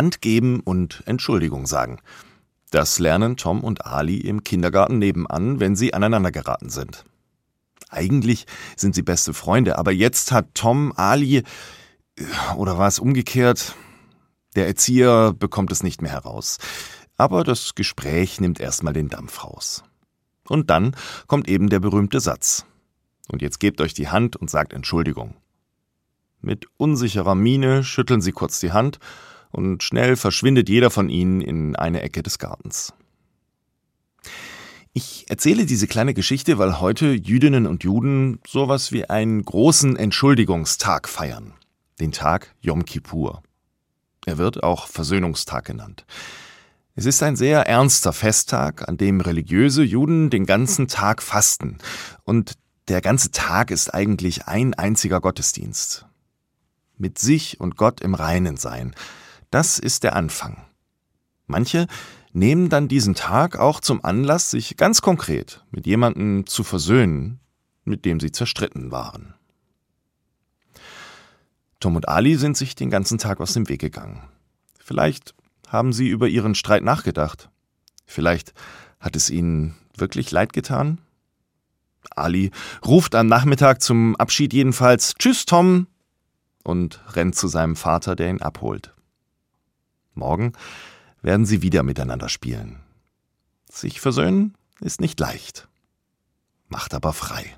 Hand geben und Entschuldigung sagen. Das lernen Tom und Ali im Kindergarten nebenan, wenn sie aneinander geraten sind. Eigentlich sind sie beste Freunde, aber jetzt hat Tom Ali, oder war es umgekehrt? Der Erzieher bekommt es nicht mehr heraus. Aber das Gespräch nimmt erstmal den Dampf raus. Und dann kommt eben der berühmte Satz. Und jetzt gebt euch die Hand und sagt Entschuldigung. Mit unsicherer Miene schütteln sie kurz die Hand und schnell verschwindet jeder von ihnen in eine Ecke des Gartens. Ich erzähle diese kleine Geschichte, weil heute Jüdinnen und Juden sowas wie einen großen Entschuldigungstag feiern. Den Tag Yom Kippur. Er wird auch Versöhnungstag genannt. Es ist ein sehr ernster Festtag, an dem religiöse Juden den ganzen Tag fasten. Und der ganze Tag ist eigentlich ein einziger Gottesdienst. Mit sich und Gott im Reinen sein. Das ist der Anfang. Manche nehmen dann diesen Tag auch zum Anlass, sich ganz konkret mit jemandem zu versöhnen, mit dem sie zerstritten waren. Tom und Ali sind sich den ganzen Tag aus dem Weg gegangen. Vielleicht haben sie über ihren Streit nachgedacht. Vielleicht hat es ihnen wirklich leid getan. Ali ruft am Nachmittag zum Abschied jedenfalls Tschüss, Tom, und rennt zu seinem Vater, der ihn abholt. Morgen werden sie wieder miteinander spielen. Sich versöhnen ist nicht leicht, macht aber frei.